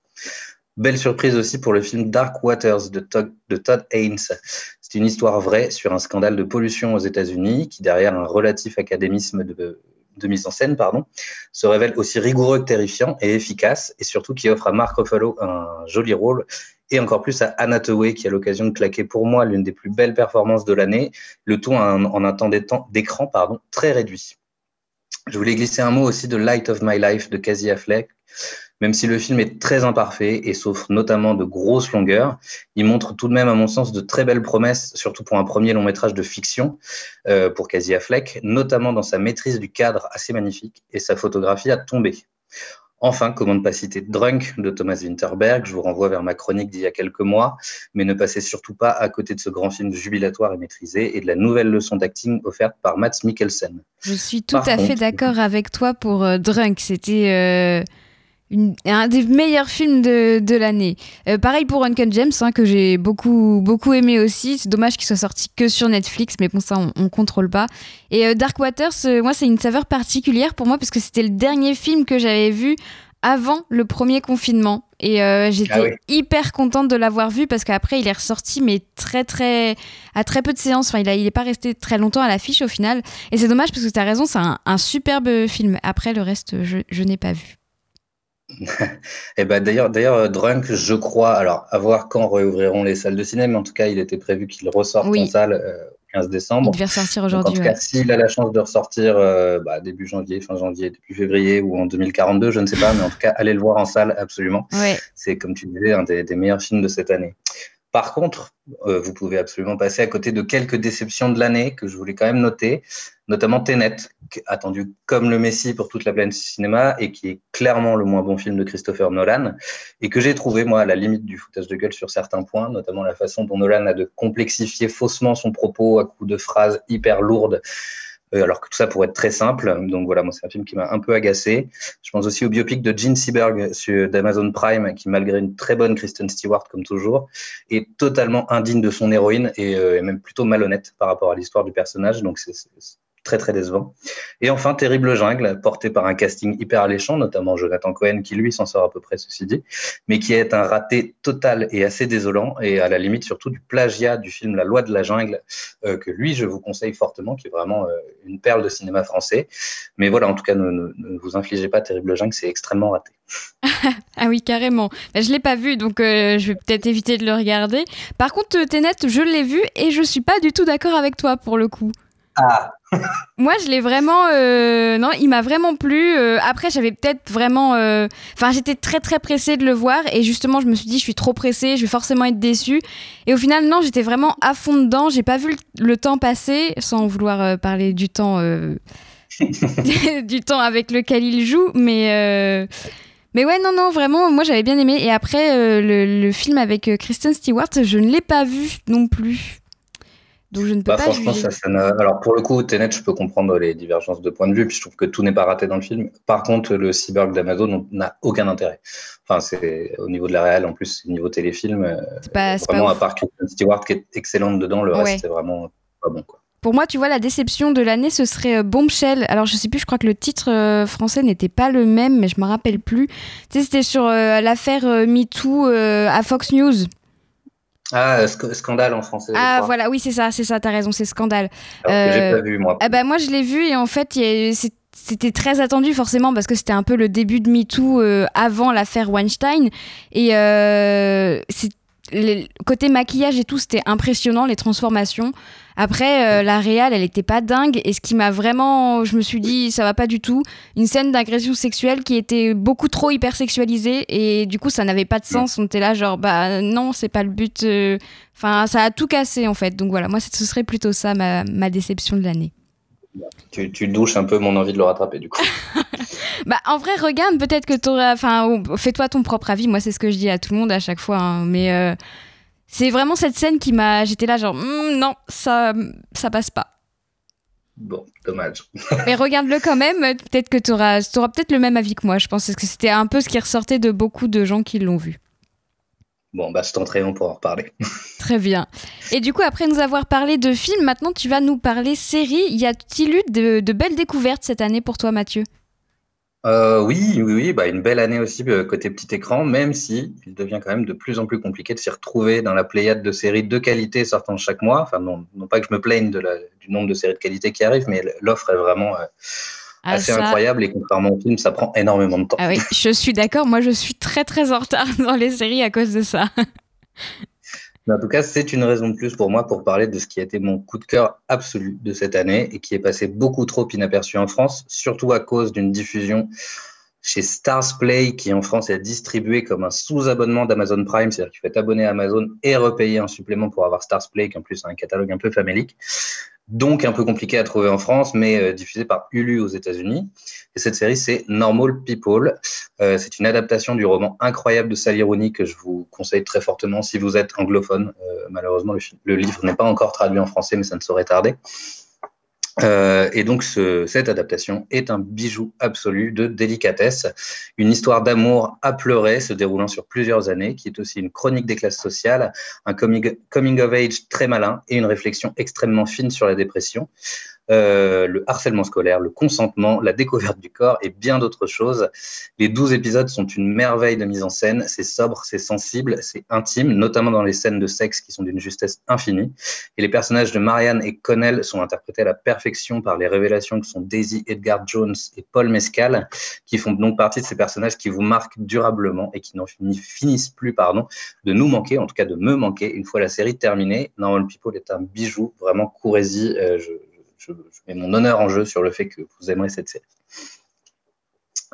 Belle surprise aussi pour le film Dark Waters de Todd, Haynes. C'est une histoire vraie sur un scandale de pollution aux États-Unis qui, derrière un relatif académisme de de mise en scène, pardon, se révèle aussi rigoureux que terrifiant et efficace, et surtout qui offre à Mark Ruffalo un joli rôle, et encore plus à Anna qui a l'occasion de claquer pour moi l'une des plus belles performances de l'année, le tout en, en un temps d'écran pardon, très réduit. Je voulais glisser un mot aussi de Light of My Life de Casey Affleck, même si le film est très imparfait et souffre notamment de grosses longueurs, il montre tout de même, à mon sens, de très belles promesses, surtout pour un premier long métrage de fiction euh, pour Casey Affleck, notamment dans sa maîtrise du cadre assez magnifique et sa photographie à tomber. Enfin, comment ne pas citer Drunk de Thomas Winterberg, je vous renvoie vers ma chronique d'il y a quelques mois, mais ne passez surtout pas à côté de ce grand film jubilatoire et maîtrisé et de la nouvelle leçon d'acting offerte par Mats Mikkelsen. Je suis tout à fait d'accord avec toi pour euh, Drunk, c'était... Euh, un des meilleurs films de, de l'année. Euh, pareil pour Uncut James, hein, que j'ai beaucoup, beaucoup aimé aussi. C'est dommage qu'il soit sorti que sur Netflix, mais bon, ça, on, on contrôle pas. Et euh, Dark Waters, euh, moi, c'est une saveur particulière pour moi parce que c'était le dernier film que j'avais vu avant le premier confinement. Et j'étais ah hyper contente de l'avoir vu parce qu'après, il est ressorti, mais très, très. à très peu de séances. Enfin, il, a, il est pas resté très longtemps à l'affiche au final. Et c'est dommage parce que tu as raison, c'est un, un, superbe film. Après, le reste, je, je n'ai pas vu. Et ben d'ailleurs, d'ailleurs, euh, Drunk, je crois, alors à voir quand réouvriront les salles de cinéma, mais en tout cas, il était prévu qu'il ressorte en salle euh, 15 décembre. Il devait ressortir aujourd'hui. En tout cas, s'il a la chance de ressortir euh, bah, début janvier, fin janvier, début février ou en 2042, je ne sais pas, mais en tout cas, allez le voir en salle absolument. C'est comme tu disais un des, des meilleurs films de cette année. Par contre, euh, vous pouvez absolument passer à côté de quelques déceptions de l'année que je voulais quand même noter, notamment Tenet, attendu comme le Messi pour toute la planète cinéma et qui est clairement le moins bon film de Christopher Nolan et que j'ai trouvé, moi, à la limite du foutage de gueule sur certains points, notamment la façon dont Nolan a de complexifier faussement son propos à coups de phrases hyper lourdes alors que tout ça pourrait être très simple. Donc voilà, moi c'est un film qui m'a un peu agacé. Je pense aussi au biopic de Gene Seberg d'Amazon Prime, qui malgré une très bonne Kristen Stewart comme toujours, est totalement indigne de son héroïne et, euh, même plutôt malhonnête par rapport à l'histoire du personnage. Donc c'est très très décevant. Et enfin, Terrible Jungle, porté par un casting hyper alléchant, notamment Jonathan Cohen, qui lui s'en sort à peu près, ceci dit, mais qui est un raté total et assez désolant, et à la limite surtout du plagiat du film La Loi de la Jungle, euh, que lui, je vous conseille fortement, qui est vraiment euh, une perle de cinéma français. Mais voilà, en tout cas, ne, ne, vous infligez pas Terrible Jungle, c'est extrêmement raté. <laughs> ah oui, carrément. Bah, je ne l'ai pas vu, donc euh, je vais peut-être éviter de le regarder. Par contre, Tenet, je l'ai vu et je suis pas du tout d'accord avec toi pour le coup. Ah. Moi, je l'ai vraiment. Euh, non, il m'a vraiment plu. Euh, après, j'avais peut-être vraiment. euh, Enfin, j'étais très très pressée de le voir et justement, je me suis dit, je suis trop pressée, je vais forcément être déçue. Et au final, non, j'étais vraiment à fond dedans. J'ai pas vu le, le temps passer, sans vouloir parler du temps, <laughs> <laughs> du temps avec lequel il joue, mais. Mais ouais, non, non, vraiment, moi j'avais bien aimé. Et après, le, le film avec Kristen Stewart, je ne l'ai pas vu non plus. Donc je ne peux Bah, pas franchement, juger. ça, ça n'a- Alors, pour le coup, Tenet, je peux comprendre les divergences de point de vue, puis je trouve que tout n'est pas raté dans le film. Par contre, le cyborg d'Amazon n'a aucun intérêt. Enfin, c'est au niveau de la réelle, en plus, au niveau téléfilm, euh, C'est pas, c'est pas vraiment, à part Kristen Stewart qui est excellente dedans, le Ouais. reste, c'est vraiment pas bon. Quoi. Pour moi, tu vois, la déception de l'année, ce serait euh, Bombshell. Alors, je sais plus, je crois que le titre euh, français n'était pas le même, mais je me rappelle plus. Tu sais, c'était sur euh, l'affaire euh, MeToo à Fox News. Ah, sc- scandale en français. Ah, voilà, oui, c'est ça, c'est ça, t'as raison, c'est Scandale. Que j'ai Euh, pas vu, moi. Ah bah, moi, je l'ai vu et en fait, c'était très attendu forcément parce que c'était un peu le début de MeToo euh, avant l'affaire Weinstein. Et euh, c'est- les- côté maquillage et tout, c'était impressionnant, les transformations. Après, euh, la réal, elle était pas dingue. Et ce qui m'a vraiment. Je me suis dit, ça va pas du tout. Une scène d'agression sexuelle qui était beaucoup trop hypersexualisée. Et du coup, ça n'avait pas de sens. On était là, genre, bah non, c'est pas le but. euh. Enfin, ça a tout cassé en fait. Donc voilà, moi, ce serait plutôt ça ma, ma déception de l'année. Tu, tu douches un peu mon envie de le rattraper, du coup. <laughs> Bah, en vrai, regarde, peut-être que t'auras. Enfin, fais-toi ton propre avis. Moi, c'est ce que je dis à tout le monde à chaque fois. hein. Mais euh, c'est vraiment cette scène qui m'a. J'étais là, genre, Hmm, non, ça, ça passe pas. Bon, dommage. <laughs> Mais regarde-le quand même. Peut-être que t'auras, auras peut-être le même avis que moi. Je pense que c'était un peu ce qui ressortait de beaucoup de gens qui l'ont vu. Bon, bah, je tenterai, on pourra en reparler. <laughs> Très bien. Et du coup, après nous avoir parlé de films, maintenant tu vas nous parler séries. Y a-t-il eu de, de belles découvertes cette année pour toi, Mathieu? Euh, oui, oui, oui, bah, une belle année aussi euh, côté petit écran, même si il devient quand même de plus en plus compliqué de s'y retrouver dans la pléiade de séries de qualité sortant chaque mois. Enfin, non, non pas que je me plaigne de la, du nombre de séries de qualité qui arrivent, mais l'offre est vraiment euh, Ah, assez ça- incroyable et contrairement au film, ça prend énormément de temps. Ah oui, <laughs> je suis d'accord. Moi, je suis très très en retard <laughs> dans les séries à cause de ça. Mais en tout cas, c'est une raison de plus pour moi pour parler de ce qui a été mon coup de cœur absolu de cette année et qui est passé beaucoup trop inaperçu en France, surtout à cause d'une diffusion chez Stars Play qui en France est distribué comme un sous-abonnement d'Amazon Prime, c'est-à-dire qu'il faut être abonné à Amazon et repayer un supplément pour avoir Stars Play, qui en plus a un catalogue un peu famélique. Donc un peu compliqué à trouver en France, mais euh, diffusé par Hulu aux États-Unis. Et cette série, c'est Normal People. Euh, c'est une adaptation du roman incroyable de Sally Rooney que je vous conseille très fortement si vous êtes anglophone. Euh, malheureusement, le, le livre n'est pas encore traduit en français, mais ça ne saurait tarder. Euh, et donc, ce- cette adaptation est un bijou absolu de délicatesse, une histoire d'amour à pleurer se déroulant sur plusieurs années, qui est aussi une chronique des classes sociales, un coming, coming of age très malin et une réflexion extrêmement fine sur la dépression, euh, le harcèlement scolaire, le consentement, la découverte du corps et bien d'autres choses. Les douze épisodes sont une merveille de mise en scène, c'est sobre, c'est sensible, c'est intime, notamment dans les scènes de sexe qui sont d'une justesse infinie. Et les personnages de Marianne et Connell sont interprétés à la perfection par les révélations que sont Daisy Edgar Jones et Paul Mescal, qui font donc partie de ces personnages qui vous marquent durablement et qui n'en fini- finissent plus pardon, de nous manquer, en tout cas de me manquer, une fois la série terminée. Normal People est un bijou, vraiment courez-y. Euh, je, je, mets mon honneur en jeu sur le fait que vous aimerez cette série.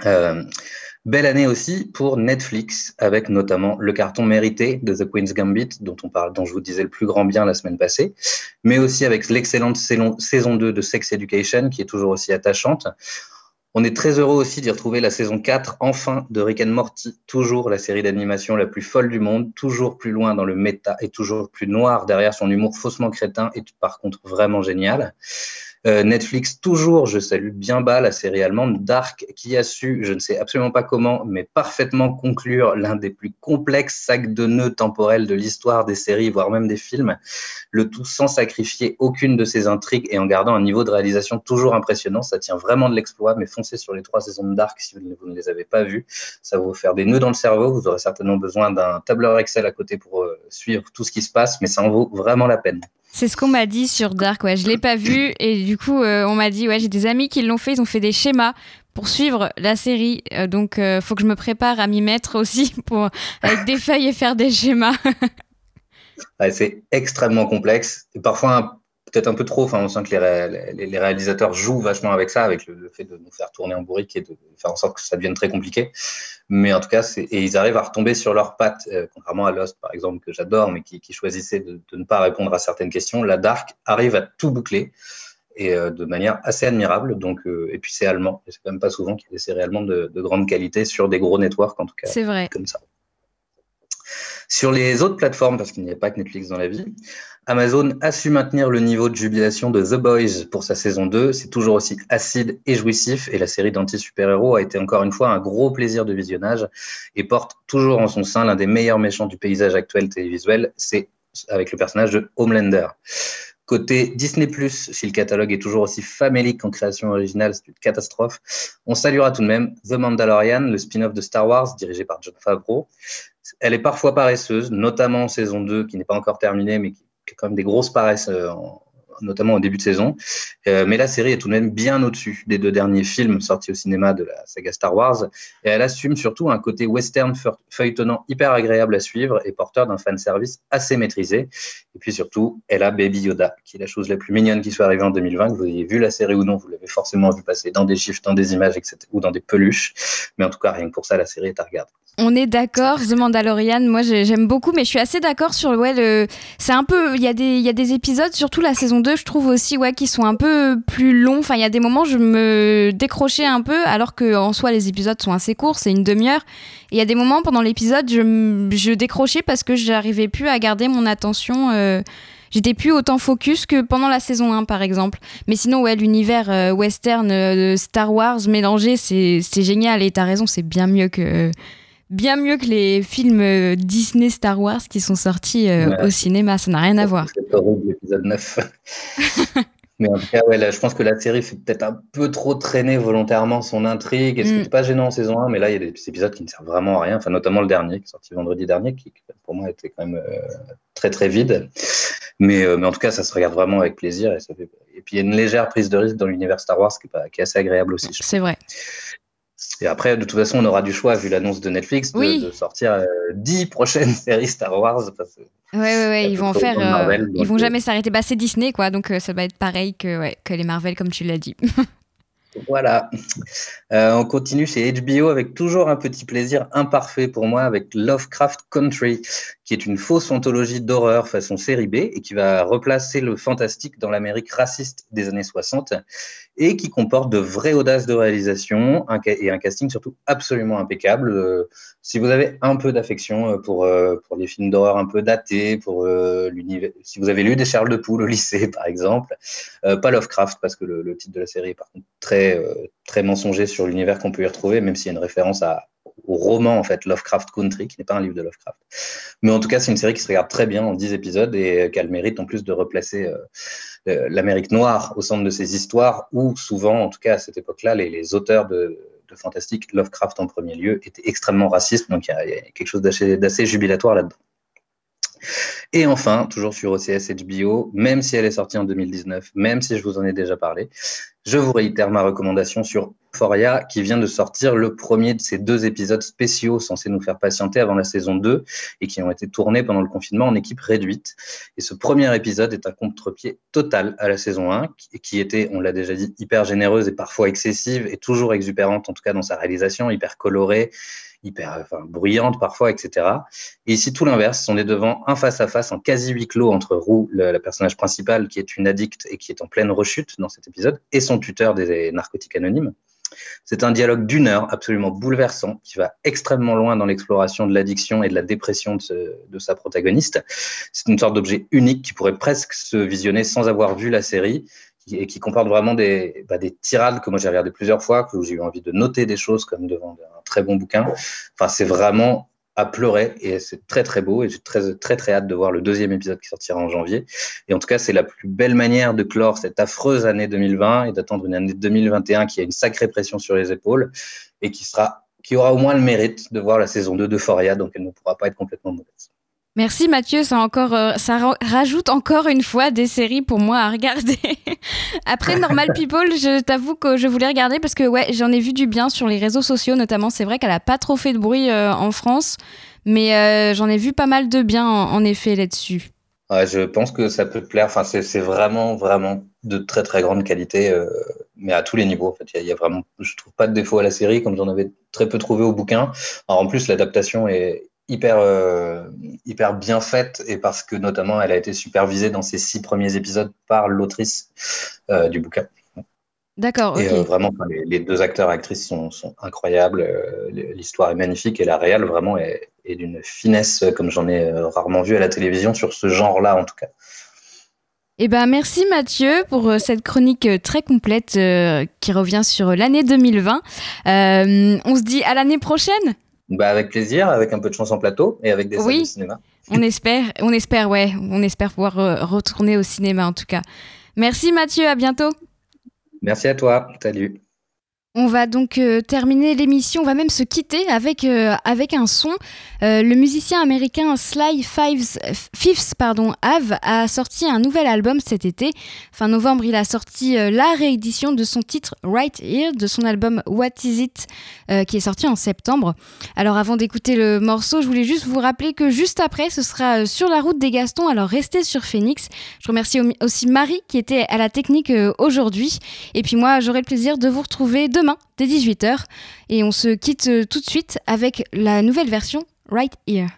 Euh, Belle année aussi pour Netflix, avec notamment le carton mérité de The Queen's Gambit, dont, dont je vous disais le plus grand bien la semaine passée, mais aussi avec l'excellente saison 2 de Sex Education, qui est toujours aussi attachante. On est très heureux aussi d'y retrouver la saison 4, enfin, de Rick and Morty, toujours la série d'animation la plus folle du monde, toujours plus loin dans le méta et toujours plus noir derrière son humour faussement crétin et par contre vraiment génial. Euh, Netflix, toujours, je salue bien bas la série allemande Dark, qui a su, je ne sais absolument pas comment, mais parfaitement conclure l'un des plus complexes sacs de nœuds temporels de l'histoire des séries, voire même des films, le tout sans sacrifier aucune de ses intrigues et en gardant un niveau de réalisation toujours impressionnant. Ça tient vraiment de l'exploit, mais foncez sur les trois saisons de Dark si vous ne les avez pas vues. Ça va vous faire des nœuds dans le cerveau. Vous aurez certainement besoin d'un tableur Excel à côté pour euh, suivre tout ce qui se passe, mais ça en vaut vraiment la peine. C'est ce qu'on m'a dit sur Dark, ouais, je l'ai pas vu et du coup euh, on m'a dit ouais j'ai des amis qui l'ont fait, ils ont fait des schémas pour suivre la série, euh, donc euh, faut que je me prépare à m'y mettre aussi <laughs> pour avec des feuilles et faire des schémas. <laughs> c'est extrêmement complexe. Et parfois peut-être un peu trop. Enfin, on sent que les, les, réalisateurs jouent vachement avec ça, avec le, fait de nous faire tourner en bourrique et de faire en sorte que ça devienne très compliqué. Mais en tout cas, et ils arrivent à retomber sur leurs pattes, euh, contrairement à Lost, par exemple, que j'adore, mais qui, choisissait de, ne pas répondre à certaines questions. La Dark arrive à tout boucler et euh, de manière assez admirable. Donc, euh, et puis c'est allemand. Et c'est quand même pas souvent qu'il y a des séries allemandes de, de, grande qualité sur des gros networks, en tout cas. C'est vrai. Comme ça. Sur les autres plateformes, parce qu'il n'y a pas que Netflix dans la vie, Amazon a su maintenir le niveau de jubilation de The Boys pour sa saison 2. C'est toujours aussi acide et jouissif et la série d'anti-super-héros a été encore une fois un gros plaisir de visionnage et porte toujours en son sein l'un des meilleurs méchants du paysage actuel télévisuel. C'est avec le personnage de Homelander. Côté Disney+, si le catalogue est toujours aussi famélique en création originale, c'est une catastrophe, on saluera tout de même The Mandalorian, le spin-off de Star Wars dirigé par John Favreau. Elle est parfois paresseuse, notamment en saison 2, qui n'est pas encore terminée, mais qui, quand même des grosses paresses euh, en, notamment au début de saison. Euh, mais la série est tout de même bien au-dessus des deux derniers films sortis au cinéma de la saga Star Wars. Et elle assume surtout un côté western feuilletonnant hyper agréable à suivre et porteur d'un fanservice assez maîtrisé. Et puis surtout, elle a Baby Yoda, qui est la chose la plus mignonne qui soit arrivée en 2020. Que vous ayez vu la série ou non, vous l'avez forcément vu passer dans des chiffres, dans des images, etc., ou dans des peluches. Mais en tout cas, rien que pour ça, la série est à regarder. On est d'accord, The Mandalorian, moi j'aime beaucoup, mais je suis assez d'accord sur ouais, le... c'est un peu, il y a des, épisodes, surtout la saison 2, je trouve aussi ouais, qui sont un peu plus longs. Enfin, il y a des moments je me décrochais un peu, alors que en soi les épisodes sont assez courts, c'est une demi-heure. Et il y a des moments pendant l'épisode, je, je décrochais parce que j'arrivais plus à garder mon attention. Euh, j'étais plus autant focus que pendant la saison 1 par exemple. Mais sinon ouais l'univers euh, western euh, Star Wars mélangé c'est génial et t'as raison c'est bien mieux que bien mieux que les films euh, Disney Star Wars qui sont sortis euh, au cinéma. Ça n'a rien à voir. C'est horrible l'épisode 9. <laughs> Mais en tout cas, ouais, je pense que la série fait peut-être un peu trop traîner volontairement son intrigue. Et ce mm. pas gênant en saison 1, mais là, il y a des épisodes qui ne servent vraiment à rien. Enfin, notamment le dernier, qui est sorti vendredi dernier, qui pour moi était quand même euh, très très vide. Mais, mais en tout cas, ça se regarde vraiment avec plaisir. Et, ça fait... et puis, il y a une légère prise de risque dans l'univers Star Wars qui est, pas... qui est assez agréable aussi. C'est vrai. Et après, de toute façon, on aura du choix, vu l'annonce de Netflix, de, sortir euh, dix prochaines <laughs> séries Star Wars. Parce ouais, ouais, ouais, ils vont faire. Euh, ils vont jamais s'arrêter. Bah, c'est Disney, quoi, donc euh, ça va être pareil que, ouais, que les Marvel, comme tu l'as dit. <laughs> Voilà. on continue chez HBO avec toujours un petit plaisir imparfait pour moi avec Lovecraft Country, qui est une fausse anthologie d'horreur façon série B et qui va replacer le fantastique dans l'Amérique raciste des années 60 et qui comporte de vraies audaces de réalisation et un casting surtout absolument impeccable. Euh, si vous avez un peu d'affection euh, pour, euh, pour les films d'horreur un peu datés, pour l'univers, si vous avez lu des Charles de Poule au lycée <laughs> par exemple, pas Lovecraft parce que le, titre de la série est par contre très, très mensonger sur l'univers qu'on peut y retrouver, même s'il y a une référence à, au roman en fait Lovecraft Country, qui n'est pas un livre de Lovecraft. Mais en tout cas, c'est une série qui se regarde très bien en 10 épisodes et qu'elle mérite en plus de replacer euh, euh, l'Amérique noire au centre de ses histoires, où souvent, en tout cas à cette époque-là, les, auteurs de, de, fantastique, Lovecraft en premier lieu, étaient extrêmement racistes, donc il y, a quelque chose d'assez jubilatoire là-dedans. Et enfin, toujours sur OCS HBO, même si elle est sortie en 2019, même si je vous en ai déjà parlé, je vous réitère ma recommandation sur Euphoria qui vient de sortir le premier de ces deux épisodes spéciaux censés nous faire patienter avant la saison 2 et qui ont été tournés pendant le confinement en équipe réduite. Et ce premier épisode est un contre-pied total à la saison 1 qui était, on l'a déjà dit, hyper généreuse et parfois excessive et toujours exupérante en tout cas dans sa réalisation, hyper colorée hyper enfin, bruyante parfois, etc. Et ici, tout l'inverse. On est devant un face-à-face en quasi huis clos entre Roux, le, personnage principal, qui est une addicte et qui est en pleine rechute dans cet épisode, et son tuteur des narcotiques anonymes. C'est un dialogue d'une heure absolument bouleversant qui va extrêmement loin dans l'exploration de l'addiction et de la dépression de, de sa protagoniste. C'est une sorte d'objet unique qui pourrait presque se visionner sans avoir vu la série et qui comporte vraiment des, bah, des tirades que moi j'ai regardé plusieurs fois, que j'ai eu envie de noter des choses comme devant un très bon bouquin. Enfin, c'est vraiment à pleurer et c'est très très beau et j'ai très très très hâte de voir le deuxième épisode qui sortira en janvier. Et en tout cas, c'est la plus belle manière de clore cette affreuse année 2020 et d'attendre une année 2021 qui a une sacrée pression sur les épaules et qui sera qui aura au moins le mérite de voir la saison 2 de Foria, donc elle ne pourra pas être complètement mauvaise. Merci Mathieu, ça, encore, euh, ça rajoute encore une fois des séries pour moi à regarder. <laughs> Après Normal <laughs> People, je t'avoue que je voulais regarder parce que ouais, j'en ai vu du bien sur les réseaux sociaux notamment. C'est vrai qu'elle a pas trop fait de bruit euh, en France, mais euh, j'en ai vu pas mal de bien en, effet là-dessus. je pense que ça peut te plaire. Enfin, c'est vraiment, vraiment de très très grande qualité, mais à tous les niveaux. En fait, il y, a vraiment, je trouve pas de défaut à la série, comme j'en avais très peu trouvé au bouquin. Alors, en plus, l'adaptation est hyper, euh, hyper bien faite et parce que notamment elle a été supervisée dans ses six premiers épisodes par l'autrice euh, du bouquin. D'accord. Et euh, vraiment, les, deux acteurs et actrices sont, sont incroyables. L'histoire est magnifique et la réelle vraiment est, est d'une finesse comme j'en ai rarement vu à la télévision sur ce genre-là en tout cas. Eh ben, merci Mathieu pour cette chronique très complète qui revient sur l'année 2020. on se dit à l'année prochaine. Bah avec plaisir, avec un peu de chance en plateau et avec des salles de cinéma. On espère, on espère, ouais, on espère pouvoir euh, retourner au cinéma en tout cas. Merci Mathieu, à bientôt. Merci à toi, salut. On va donc euh, terminer l'émission, on va même se quitter avec, euh, avec un son. Euh, le musicien américain Sly Fives, Fifths pardon, Ave a sorti un nouvel album cet été. Fin novembre, il a sorti la réédition de son titre Right Here, de son album What Is It, qui est sorti en septembre. Alors avant d'écouter le morceau, je voulais juste vous rappeler que juste après, ce sera sur la route des Gastons, alors restez sur Phoenix. Je remercie aussi Marie qui était à la technique aujourd'hui. Et puis moi, j'aurai le plaisir de vous retrouver demain dès 18h. Et on se quitte euh, tout de suite avec la nouvelle version Right Here.